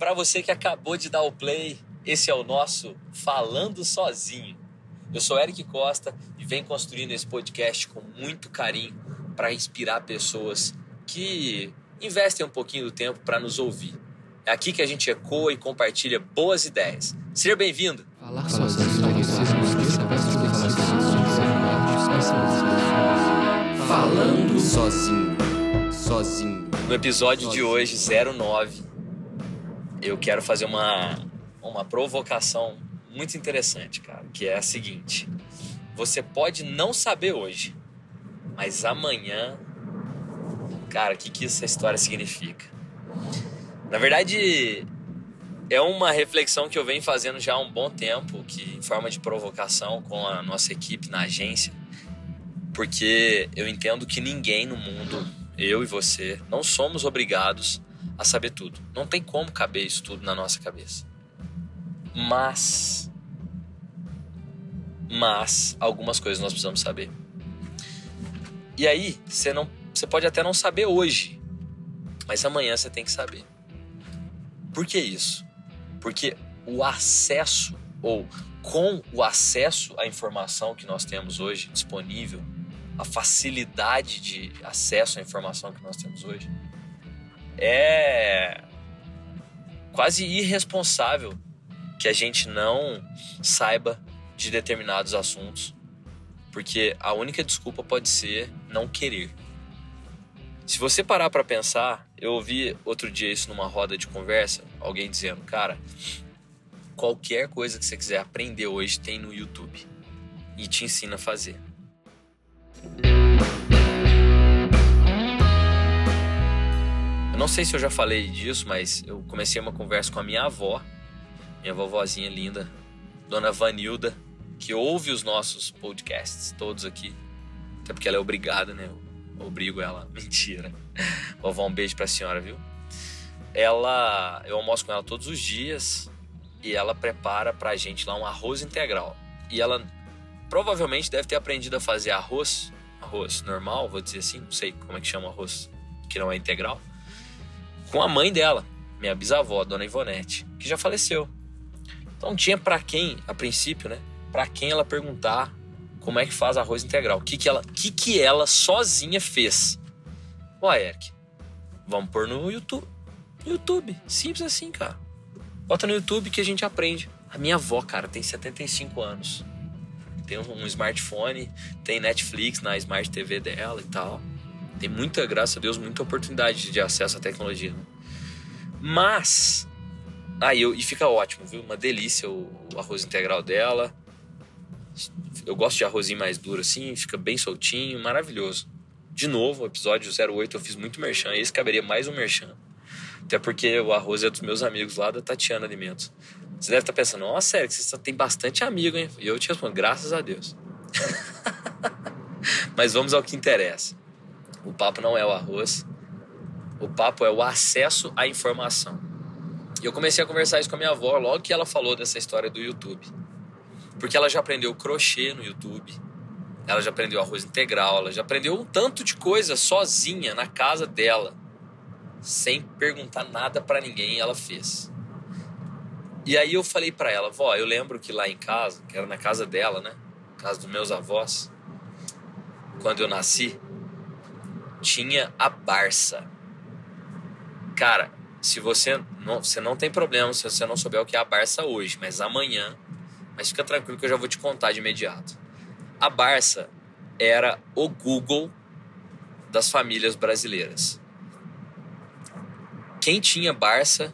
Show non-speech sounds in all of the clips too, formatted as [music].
Para você que acabou de dar o play, esse é o nosso Falando Sozinho. Eu sou Eric Costa e venho construindo esse podcast com muito carinho para inspirar pessoas que investem um pouquinho do tempo para nos ouvir. É aqui que a gente ecoa e compartilha boas ideias. Seja bem-vindo! Falando sozinho, sozinho. No episódio de hoje, 09, eu quero fazer uma, uma provocação muito interessante, cara, que é a seguinte: você pode não saber hoje, mas amanhã, cara, o que, que essa história significa? Na verdade, é uma reflexão que eu venho fazendo já há um bom tempo, que em forma de provocação com a nossa equipe na agência, porque eu entendo que ninguém no mundo, eu e você, não somos obrigados a saber tudo. Não tem como caber isso tudo na nossa cabeça. Mas. Mas algumas coisas nós precisamos saber. E aí, você não, você pode até não saber hoje, mas amanhã você tem que saber. Por que isso? Porque o acesso ou com o acesso à informação que nós temos hoje disponível, a facilidade de acesso à informação que nós temos hoje, é quase irresponsável que a gente não saiba de determinados assuntos, porque a única desculpa pode ser não querer. Se você parar para pensar, eu ouvi outro dia isso numa roda de conversa, alguém dizendo, cara, qualquer coisa que você quiser aprender hoje tem no YouTube e te ensina a fazer. Não sei se eu já falei disso, mas eu comecei uma conversa com a minha avó, minha vovozinha linda, Dona Vanilda, que ouve os nossos podcasts, todos aqui. Até porque ela é obrigada, né? Eu obrigo ela. [laughs] Mentira. Vovó, um beijo pra senhora, viu? Ela, eu almoço com ela todos os dias e ela prepara pra gente lá um arroz integral. E ela provavelmente deve ter aprendido a fazer arroz, arroz normal, vou dizer assim, não sei como é que chama arroz que não é integral com a mãe dela, minha bisavó, Dona Ivonete, que já faleceu. Então tinha para quem, a princípio, né? Para quem ela perguntar como é que faz arroz integral, o que que ela, que que ela sozinha fez. Ué, Eric, vamos pôr no YouTube. YouTube, simples assim, cara. Bota no YouTube que a gente aprende. A minha avó, cara, tem 75 anos. Tem um smartphone, tem Netflix na Smart TV dela e tal. Tem muita, graças a Deus, muita oportunidade de acesso à tecnologia. Né? Mas. Aí eu, e fica ótimo, viu? Uma delícia o, o, arroz integral dela. Eu gosto de arrozinho mais duro assim, fica bem soltinho, maravilhoso. De novo, episódio 08 eu fiz muito merchan, esse caberia mais um merchan. Até porque o arroz é dos meus amigos lá da Tatiana Alimentos. Você deve estar pensando, nossa, sério, você tem bastante amigo, hein? E eu te respondo, graças a Deus. [laughs] Mas vamos ao que interessa. O papo não é o arroz. O papo é o acesso à informação. E eu comecei a conversar isso com a minha avó logo que ela falou dessa história do YouTube. Porque ela já aprendeu crochê no YouTube. Ela já aprendeu arroz integral, ela já aprendeu um tanto de coisa sozinha na casa dela, sem perguntar nada para ninguém, ela fez. E aí eu falei para ela, vó, eu lembro que lá em casa, que era na casa dela, né? Casa dos meus avós, quando eu nasci, tinha a Barça. Cara, se você não, você não tem problema se você não souber o que é a Barça hoje, mas amanhã, mas fica tranquilo que eu já vou te contar de imediato. A Barça era o Google das famílias brasileiras. Quem tinha Barça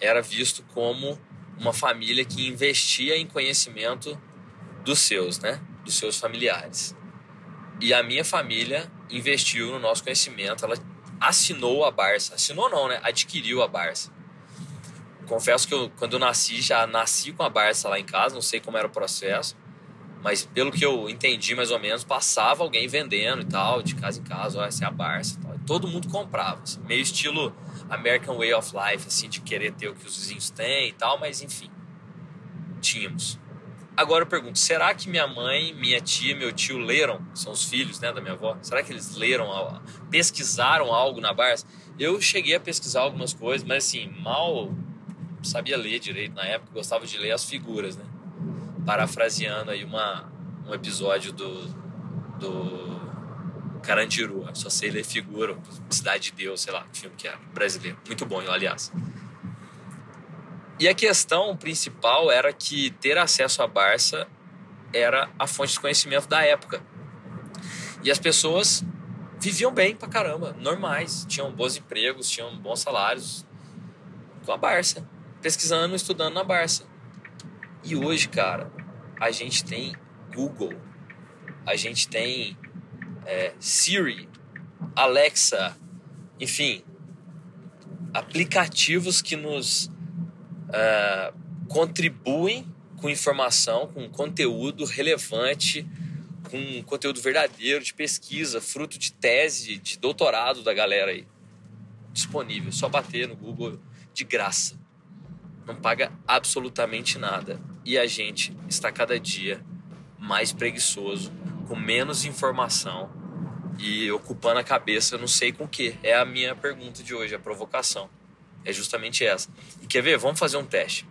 era visto como uma família que investia em conhecimento dos seus, né? Dos seus familiares. E a minha família investiu no nosso conhecimento, ela assinou a Barça. Assinou não, né? Adquiriu a Barça. Confesso que eu, quando eu nasci, já nasci com a Barça lá em casa, não sei como era o processo, mas pelo que eu entendi mais ou menos, passava alguém vendendo e tal, de casa em casa, ó, essa é a Barça e tal. E todo mundo comprava, assim, meio estilo American Way of Life, assim, de querer ter o que os vizinhos têm e tal, mas enfim, tínhamos. Agora eu pergunto, será que minha mãe, minha tia, meu tio leram, são os filhos né, da minha avó, será que eles leram, pesquisaram algo na Barça? Eu cheguei a pesquisar algumas coisas, mas assim, mal sabia ler direito na época, gostava de ler as figuras, né? Parafraseando aí uma, um episódio do, do Carandiru, só sei ler figura, Cidade de Deus, sei lá, que filme que era, brasileiro. Muito bom, aliás. E a questão principal era que ter acesso à Barça era a fonte de conhecimento da época. E as pessoas viviam bem pra caramba, normais, tinham bons empregos, tinham bons salários com a Barça, pesquisando, estudando na Barça. E hoje, cara, a gente tem Google, a gente tem é, Siri, Alexa, enfim, aplicativos que nos uh, contribuem com informação, com conteúdo relevante, com conteúdo verdadeiro de pesquisa, fruto de tese, de doutorado da galera aí. Disponível, só bater no Google de graça. Não paga absolutamente nada. E a gente está cada dia mais preguiçoso, com menos informação e ocupando a cabeça, não sei com o que. É a minha pergunta de hoje, a provocação. É justamente essa. E quer ver? Vamos fazer um teste.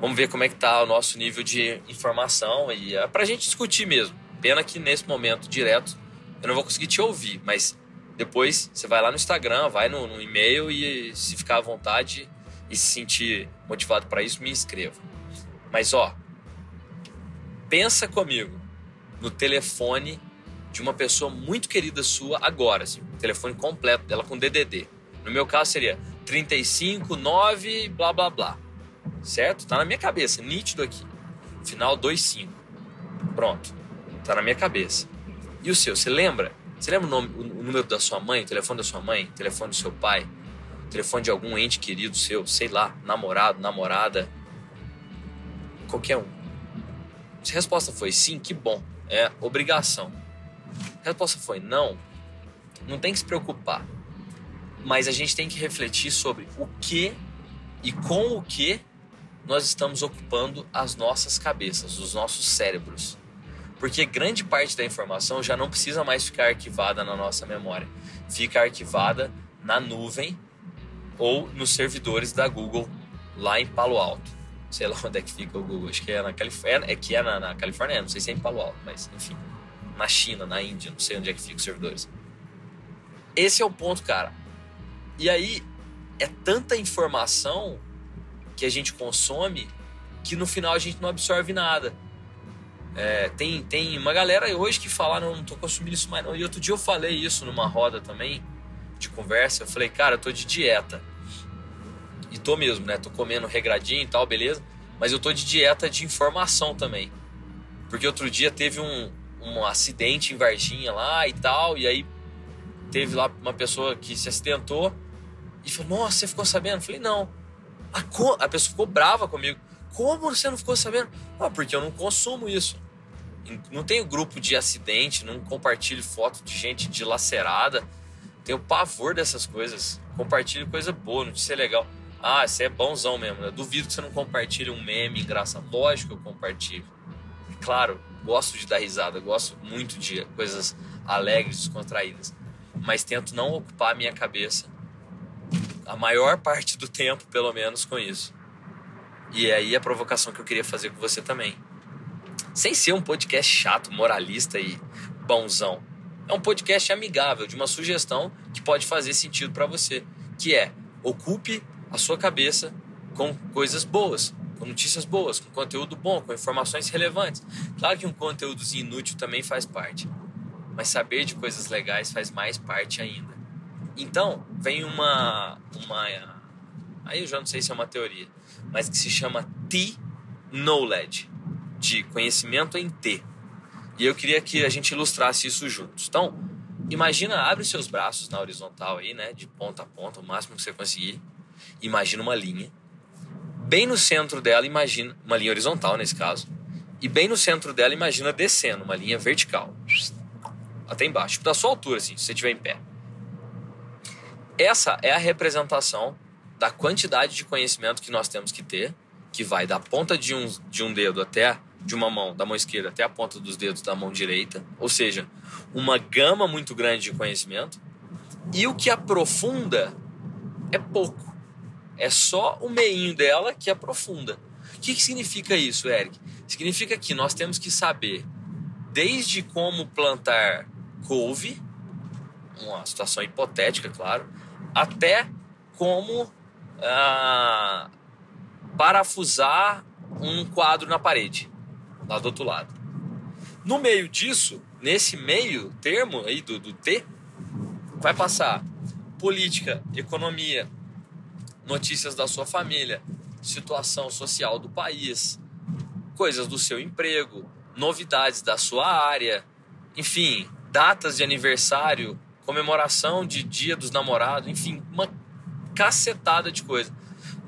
Vamos ver como é que tá o nosso nível de informação e é pra gente discutir mesmo. Pena que nesse momento direto eu não vou conseguir te ouvir, mas depois você vai lá no Instagram, vai no, no e-mail e se ficar à vontade e se sentir motivado para isso, me inscreva. Mas ó, pensa comigo no telefone de uma pessoa muito querida sua agora, assim, telefone completo dela com DDD. No meu caso seria 35 9 blá blá blá. Certo? Tá na minha cabeça, nítido aqui. Final 25. Pronto. Tá na minha cabeça. E o seu, você lembra? Você lembra o, nome, o número da sua mãe, o telefone da sua mãe, o telefone do seu pai, o telefone de algum ente querido seu, sei lá, namorado, namorada, qualquer um. Se a resposta foi sim, que bom, é obrigação. Se a resposta foi não, não tem que se preocupar mas a gente tem que refletir sobre o que e com o que nós estamos ocupando as nossas cabeças, os nossos cérebros. Porque grande parte da informação já não precisa mais ficar arquivada na nossa memória, fica arquivada na nuvem ou nos servidores da Google lá em Palo Alto. Sei lá [laughs] onde é que fica o Google, acho que é na Califórnia, é que é na, na Califórnia, não sei se é em Palo Alto, mas enfim, na China, na Índia, não sei onde é que fica os servidores. Esse é o ponto, cara. E aí é tanta informação que a gente consome que no final a gente não absorve nada. É, tem, tem uma galera hoje que fala, não, não tô consumindo isso mais não. E outro dia eu falei isso numa roda também de conversa. Eu falei, cara, eu tô de dieta. E tô mesmo, né? Tô comendo regradinho e tal, beleza. Mas eu tô de dieta de informação também. Porque outro dia teve um, um acidente em Varginha lá e tal. E aí teve lá uma pessoa que se acidentou e falou, nossa, você ficou sabendo? Eu falei, não. A, a pessoa ficou brava comigo. Como você não ficou sabendo? Ah, porque eu não consumo isso. Não tenho grupo de acidente, não compartilho foto de gente dilacerada. Tenho pavor dessas coisas. Compartilho coisa boa, notícia legal. Ah, você é bonzão mesmo. Eu duvido que você não compartilhe um meme engraçado. Lógico que eu compartilho. Claro, gosto de dar risada, gosto muito de coisas alegres, descontraídas. Mas tento não ocupar a minha cabeça a maior parte do tempo, pelo menos, com isso. E aí a provocação que eu queria fazer com você também. Sem ser um podcast chato, moralista e bonzão. É um podcast amigável, de uma sugestão que pode fazer sentido para você, que é ocupe a sua cabeça com coisas boas, com notícias boas, com conteúdo bom, com informações relevantes. Claro que um conteúdozinho inútil também faz parte, mas saber de coisas legais faz mais parte ainda. Então, vem uma, uma. Aí eu já não sei se é uma teoria, mas que se chama T-Knowledge de conhecimento em T. E eu queria que a gente ilustrasse isso juntos. Então, imagina, abre seus braços na horizontal aí, né? De ponta a ponta, o máximo que você conseguir. Imagina uma linha. Bem no centro dela, imagina. Uma linha horizontal nesse caso. E bem no centro dela, imagina descendo, uma linha vertical. Até embaixo, tipo da sua altura, assim, se você estiver em pé. Essa é a representação da quantidade de conhecimento que nós temos que ter, que vai da ponta de um, de um dedo até de uma mão, da mão esquerda até a ponta dos dedos da mão direita, ou seja, uma gama muito grande de conhecimento. E o que aprofunda é pouco. É só o meinho dela que aprofunda. O que, que significa isso, Eric? Significa que nós temos que saber desde como plantar couve, uma situação hipotética, claro, até como ah, parafusar um quadro na parede, lá do outro lado. No meio disso, nesse meio termo aí do, do T, vai passar política, economia, notícias da sua família, situação social do país, coisas do seu emprego, novidades da sua área, enfim, datas de aniversário, comemoração de Dia dos Namorados, enfim, uma cacetada de coisa.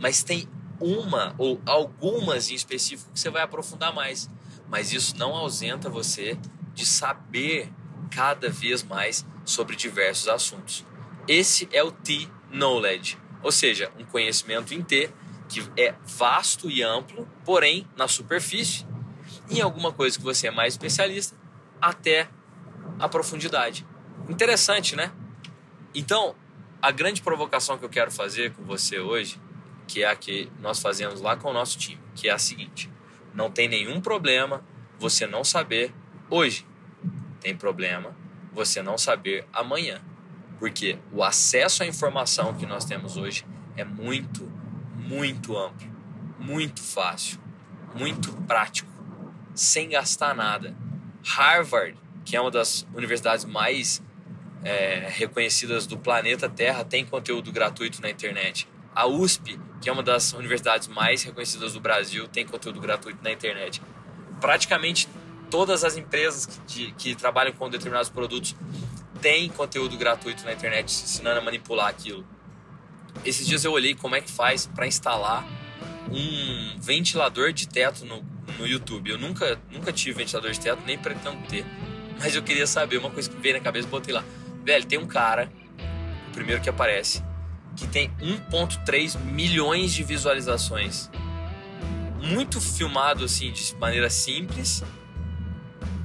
Mas tem uma ou algumas em específico que você vai aprofundar mais. Mas isso não ausenta você de saber cada vez mais sobre diversos assuntos. Esse é o T-Knowledge, ou seja, um conhecimento em T que é vasto e amplo, porém na superfície, em alguma coisa que você é mais especialista, até a profundidade. Interessante, né? Então, a grande provocação que eu quero fazer com você hoje, que é a que nós fazemos lá com o nosso time, que é a seguinte: não tem nenhum problema você não saber hoje. Tem problema você não saber amanhã. Porque o acesso à informação que nós temos hoje é muito, muito amplo, muito fácil, muito prático, sem gastar nada. Harvard, que é uma das universidades mais é, reconhecidas do planeta Terra, tem conteúdo gratuito na internet. A USP, que é uma das universidades mais reconhecidas do Brasil, tem conteúdo gratuito na internet. Praticamente todas as empresas que, que trabalham com determinados produtos têm conteúdo gratuito na internet ensinando a manipular aquilo. Esses dias eu olhei como é que faz para instalar um ventilador de teto no, no YouTube. Eu nunca, nunca tive ventilador de teto, nem pretendo ter. Mas eu queria saber uma coisa que veio na cabeça, botei lá. Velho, tem um cara, o primeiro que aparece, que tem 1.3 milhões de visualizações. Muito filmado assim de maneira simples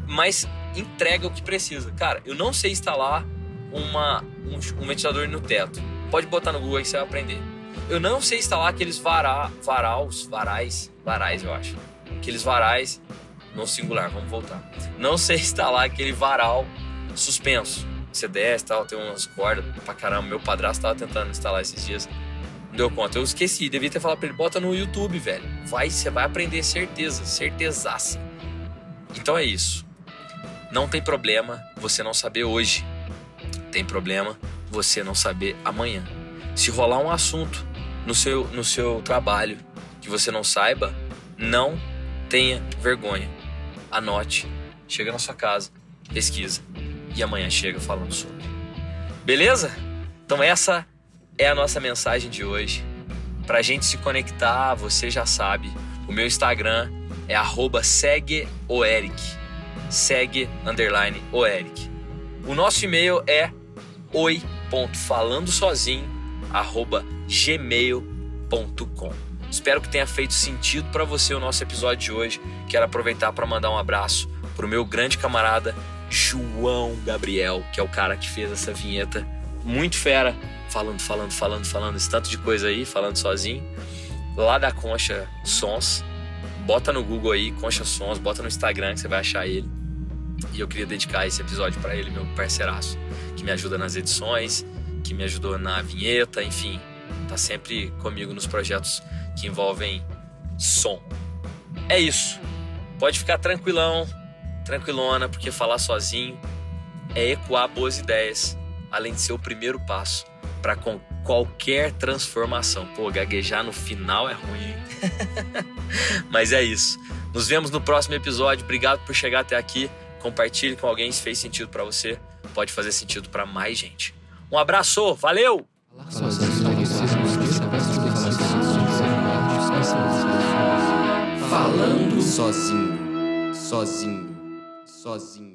mas entrega o que precisa. Cara, eu não sei instalar uma, um, um ventilador no teto. Pode botar no Google aí que você vai aprender. Eu não sei instalar aqueles vará, varaus, varais, varais eu acho. Aqueles varais no singular, vamos voltar. Não sei [laughs] instalar aquele varal suspenso. Você desce tal, tem umas cordas pra caramba. Meu padrasto tava tentando instalar esses dias. Não deu conta. Eu esqueci, devia ter falado pra ele, bota no YouTube, velho. Vai, você vai aprender certeza, certezaça. Então é isso. Não tem problema você não saber hoje. Tem problema você não saber amanhã. Se rolar um assunto no seu, no seu trabalho que você não saiba, não tenha vergonha. Anote, chega na sua casa, pesquisa e amanhã chega falando sobre. Beleza? Então essa é a nossa mensagem de hoje. Pra gente se conectar, você já sabe, o meu Instagram é arroba segue o Eric segue underline o Eric. O nosso e-mail é oi.falandosozinho arroba gmail.com. Espero que tenha feito sentido para você o nosso episódio de hoje. Quero aproveitar para mandar um abraço para o meu grande camarada João Gabriel, que é o cara que fez essa vinheta muito fera, falando, falando, falando, falando esse tanto de coisa aí, falando sozinho, lá da Concha Sons. Bota no Google aí, Concha Sons, bota no Instagram que você vai achar ele. E eu queria dedicar esse episódio para ele, meu parceiraço, que me ajuda nas edições, que me ajudou na vinheta, enfim, tá sempre comigo nos projetos que envolvem som. É isso. Pode ficar tranquilão, tranquilona, porque falar sozinho é ecoar boas ideias, além de ser o primeiro passo para qualquer transformação. Pô, gaguejar no final é ruim. [laughs] Mas é isso. Nos vemos no próximo episódio. Obrigado por chegar até aqui. Compartilhe com alguém se fez sentido para você. Pode fazer sentido para mais gente. Um abraço, valeu! Falando sozinho, sozinho, sozinho.